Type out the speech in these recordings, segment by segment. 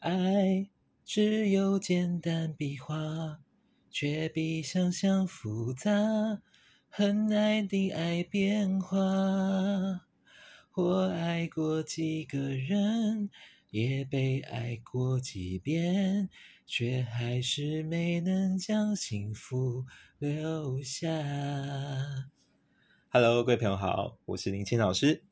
爱只有简单笔画，却比想象复杂，很爱的爱变化。我爱过几个人，也被爱过几遍，却还是没能将幸福留下。Hello，各位朋友好，我是林青老师。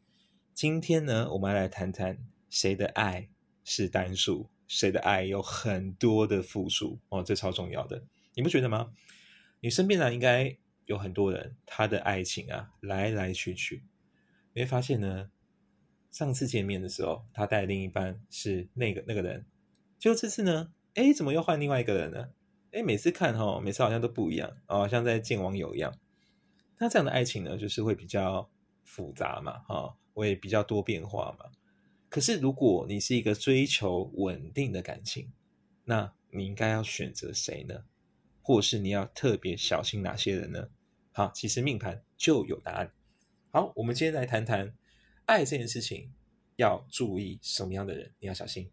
今天呢，我们来谈谈谁的爱是单数，谁的爱有很多的复数哦，这超重要的，你不觉得吗？你身边呢，应该有很多人，他的爱情啊，来来去去，你会发现呢，上次见面的时候，他带另一半是那个那个人，就这次呢，哎，怎么又换另外一个人呢？哎，每次看哈，每次好像都不一样哦，像在见网友一样。那这样的爱情呢，就是会比较复杂嘛，哈，会比较多变化嘛。可是如果你是一个追求稳定的感情，那你应该要选择谁呢？或是你要特别小心哪些人呢？好，其实命盘就有答案。好，我们今天来谈谈爱这件事情，要注意什么样的人，你要小心。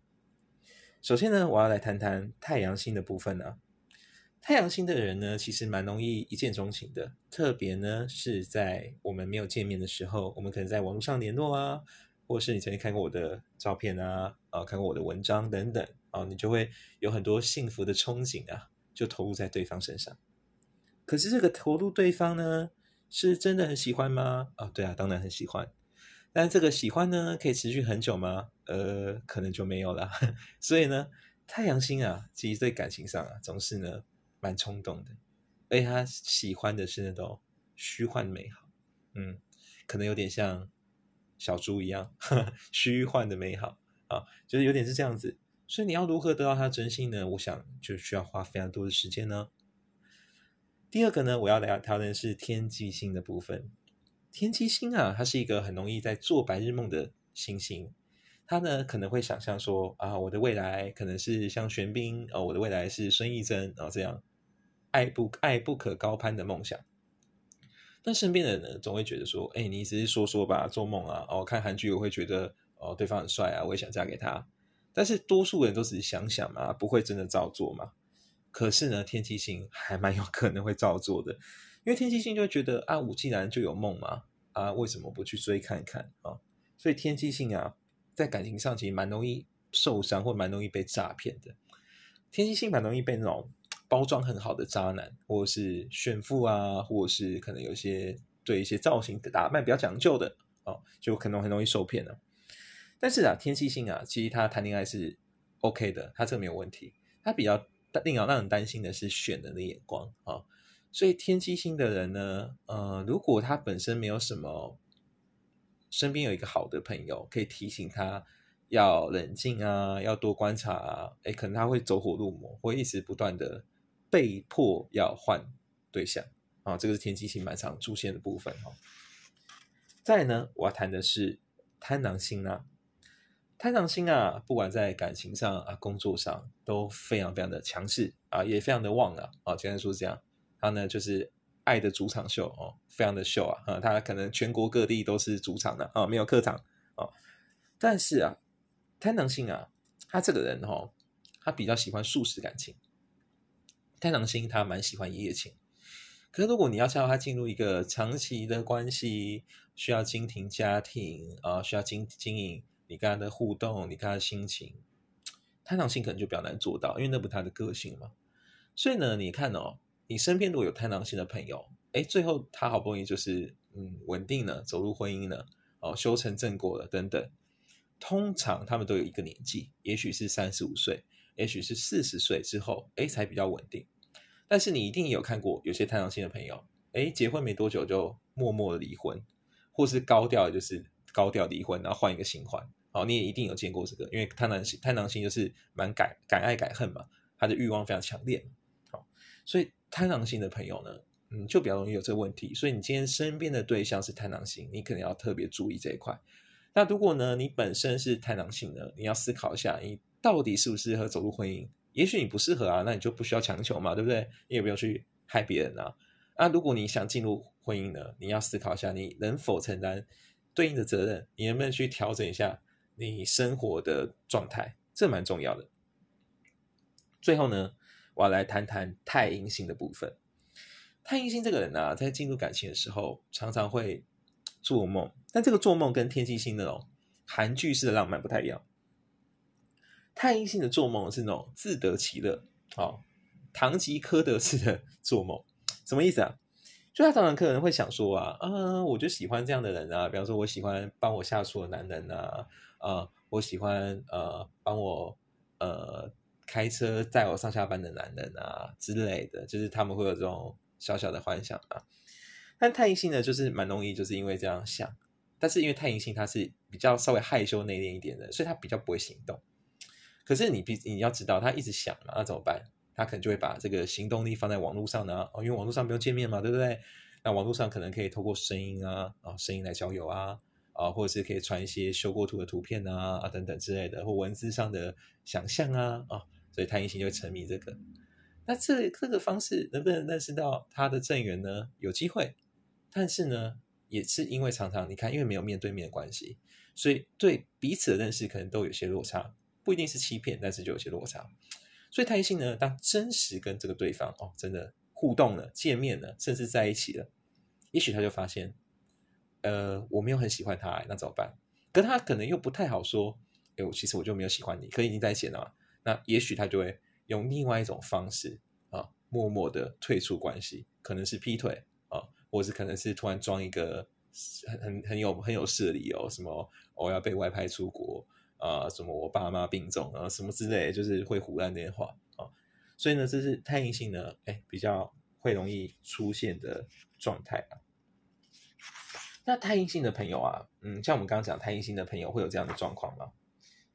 首先呢，我要来谈谈太阳星的部分呢。太阳星的人呢，其实蛮容易一见钟情的。特别呢，是在我们没有见面的时候，我们可能在网络上联络啊，或是你曾经看过我的照片啊，啊，看过我的文章等等啊，你就会有很多幸福的憧憬啊，就投入在对方身上。可是这个投入对方呢，是真的很喜欢吗？啊，对啊，当然很喜欢。但这个喜欢呢，可以持续很久吗？呃，可能就没有了。所以呢，太阳星啊，其实在感情上啊，总是呢。蛮冲动的，而且他喜欢的是那种虚幻美好，嗯，可能有点像小猪一样，虚幻的美好啊，就是有点是这样子。所以你要如何得到他真心呢？我想就需要花非常多的时间呢。第二个呢，我要来讨论是天机星的部分。天机星啊，它是一个很容易在做白日梦的星星。他呢可能会想象说啊，我的未来可能是像玄彬哦，我的未来是孙艺珍哦这样。爱不爱不可高攀的梦想，但身边的人呢，总会觉得说：“哎，你只是说说吧，做梦啊。”哦，看韩剧我会觉得哦，对方很帅啊，我也想嫁给他。但是多数人都只是想想嘛，不会真的照做嘛。可是呢，天气星还蛮有可能会照做的，因为天气星就会觉得啊，我既然就有梦嘛，啊，为什么不去追看看啊？所以天气星啊，在感情上其实蛮容易受伤，或蛮容易被诈骗的。天气星蛮容易被那种。包装很好的渣男，或者是炫富啊，或者是可能有些对一些造型的打扮比较讲究的哦，就可能很容易受骗了。但是啊，天气性啊，其实他谈恋爱是 OK 的，他这个没有问题。他比较令让让人担心的是选人的眼光啊。所以天蝎星的人呢，呃，如果他本身没有什么，身边有一个好的朋友可以提醒他要冷静啊，要多观察啊，哎，可能他会走火入魔，会一直不断的。被迫要换对象啊，这个是天机星蛮常出现的部分哈。再呢，我要谈的是贪狼星啊，贪狼星啊，不管在感情上啊、工作上都非常非常的强势啊，也非常的旺啊。啊，简单说是这样，他呢就是爱的主场秀哦，非常的秀啊啊，他可能全国各地都是主场的啊，没有客场啊。但是啊，贪狼星啊，他这个人哈，他比较喜欢速食感情。太阳星他蛮喜欢一夜情，可是如果你要叫他进入一个长期的关系，需要经营家庭啊，需要经经营你跟他的互动，你跟他的心情，太阳星可能就比较难做到，因为那不他的个性嘛。所以呢，你看哦，你身边如果有太阳星的朋友，哎，最后他好不容易就是嗯稳定了，走入婚姻了，哦，修成正果了等等，通常他们都有一个年纪，也许是三十五岁，也许是四十岁之后，哎，才比较稳定。但是你一定有看过有些太阳星的朋友，哎，结婚没多久就默默的离婚，或是高调就是高调离婚，然后换一个新欢。好，你也一定有见过这个，因为太狼星太狼星就是蛮敢敢爱敢恨嘛，他的欲望非常强烈。好，所以太阳星的朋友呢，嗯，就比较容易有这个问题。所以你今天身边的对象是太阳星，你可能要特别注意这一块。那如果呢，你本身是太阳星呢，你要思考一下，你到底适不适合走入婚姻？也许你不适合啊，那你就不需要强求嘛，对不对？你也不用去害别人啊。那如果你想进入婚姻呢，你要思考一下，你能否承担对应的责任？你能不能去调整一下你生活的状态？这蛮重要的最后呢，我要来谈谈太阴星的部分。太阴星这个人啊，在进入感情的时候，常常会做梦，但这个做梦跟天机星那种韩剧式的浪漫不太一样。太阴性的做梦是那种自得其乐，哦，堂吉诃德式的做梦，什么意思啊？就他常常可能会想说啊，啊，我就喜欢这样的人啊，比方说我喜欢帮我下厨的男人啊，啊，我喜欢呃帮我呃开车载我上下班的男人啊之类的，就是他们会有这种。小小的幻想啊，但太阴性呢，就是蛮容易，就是因为这样想，但是因为太阴性他是比较稍微害羞内敛一点的，所以他比较不会行动。可是你必你要知道，他一直想嘛，那怎么办？他可能就会把这个行动力放在网络上呢，哦，因为网络上不用见面嘛，对不对？那网络上可能可以透过声音啊，啊，声音来交友啊，啊，或者是可以传一些修过图的图片啊，啊，等等之类的，或文字上的想象啊，啊，所以太阴星就会沉迷这个。那这这个方式能不能认识到他的正缘呢？有机会，但是呢，也是因为常常你看，因为没有面对面的关系，所以对彼此的认识可能都有些落差，不一定是欺骗，但是就有些落差。所以太星呢，当真实跟这个对方哦，真的互动了、见面了，甚至在一起了，也许他就发现，呃，我没有很喜欢他，那怎么办？可他可能又不太好说，哎，我其实我就没有喜欢你，可已经在一起了嘛。那也许他就会。用另外一种方式啊，默默的退出关系，可能是劈腿啊，或是可能是突然装一个很很很有很有事的理由，什么我要被外派出国啊，什么我爸妈病重啊，什么之类，就是会胡乱那些话啊。所以呢，这是太阴性呢，哎，比较会容易出现的状态啊。那太阴性的朋友啊，嗯，像我们刚刚讲太阴性的朋友会有这样的状况吗？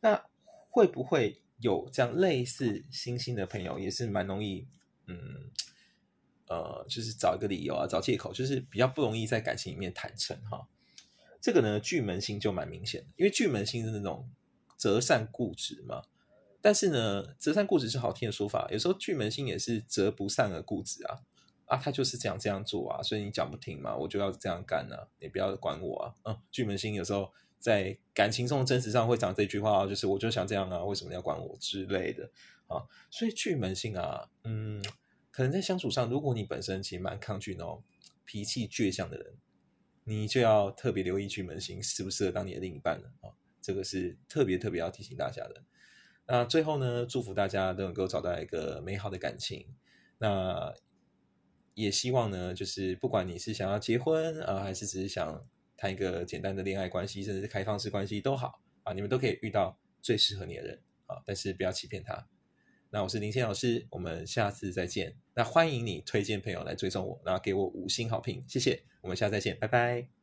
那会不会？有这样类似星星的朋友，也是蛮容易，嗯，呃，就是找一个理由啊，找借口，就是比较不容易在感情里面坦诚哈。这个呢，巨门星就蛮明显的，因为巨门星是那种择善固执嘛。但是呢，择善固执是好听的说法，有时候巨门星也是择不善而固执啊。啊，他就是这样这样做啊，所以你讲不听嘛，我就要这样干呢，你不要管我啊。嗯，巨门星有时候。在感情中的真实上会讲这句话，就是我就想这样啊，为什么要管我之类的啊？所以巨门星啊，嗯，可能在相处上，如果你本身其实蛮抗拒那脾气倔强的人，你就要特别留意巨门星适不适合当你的另一半了啊。这个是特别特别要提醒大家的。那最后呢，祝福大家都能够找到一个美好的感情。那也希望呢，就是不管你是想要结婚啊，还是只是想。谈一个简单的恋爱关系，甚至是开放式关系都好啊，你们都可以遇到最适合你的人啊，但是不要欺骗他。那我是林谦老师，我们下次再见。那欢迎你推荐朋友来追踪我，然后给我五星好评，谢谢。我们下次再见，拜拜。